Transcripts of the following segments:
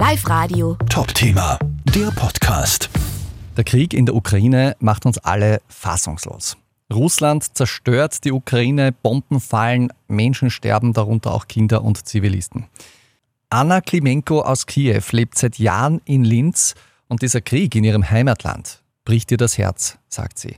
Live Radio. Top-Thema, der Podcast. Der Krieg in der Ukraine macht uns alle fassungslos. Russland zerstört die Ukraine, Bomben fallen, Menschen sterben, darunter auch Kinder und Zivilisten. Anna Klimenko aus Kiew lebt seit Jahren in Linz und dieser Krieg in ihrem Heimatland bricht ihr das Herz, sagt sie.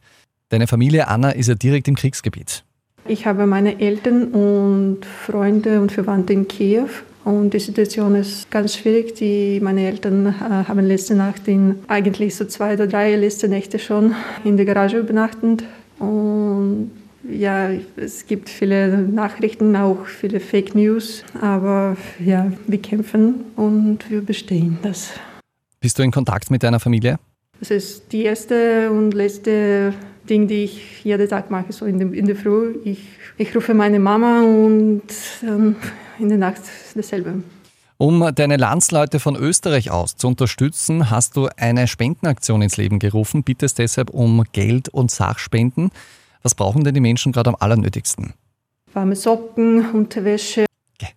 Deine Familie Anna ist ja direkt im Kriegsgebiet. Ich habe meine Eltern und Freunde und Verwandte in Kiew und die Situation ist ganz schwierig. Die, meine Eltern äh, haben letzte Nacht in eigentlich so zwei oder drei letzte Nächte schon in der Garage übernachtet. Und ja, es gibt viele Nachrichten, auch viele Fake News, aber ja, wir kämpfen und wir bestehen das. Bist du in Kontakt mit deiner Familie? Das ist die erste und letzte Ding, die ich jeden Tag mache, so in, der, in der Früh. Ich, ich rufe meine Mama und dann in der Nacht dasselbe. Um deine Landsleute von Österreich aus zu unterstützen, hast du eine Spendenaktion ins Leben gerufen, bittest deshalb um Geld und Sachspenden. Was brauchen denn die Menschen gerade am allernötigsten? Warme Socken, Unterwäsche. Okay.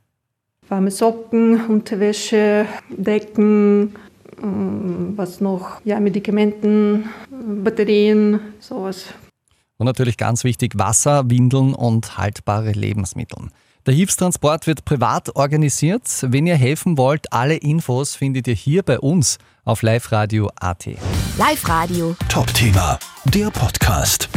Warme Socken, Unterwäsche, Decken, ähm, was noch? Ja, Medikamenten, Batterien, sowas. Und natürlich ganz wichtig Wasser, Windeln und haltbare Lebensmittel. Der Hilfstransport wird privat organisiert. Wenn ihr helfen wollt, alle Infos findet ihr hier bei uns auf liveradio.at. Live Radio. Top-Thema, der Podcast.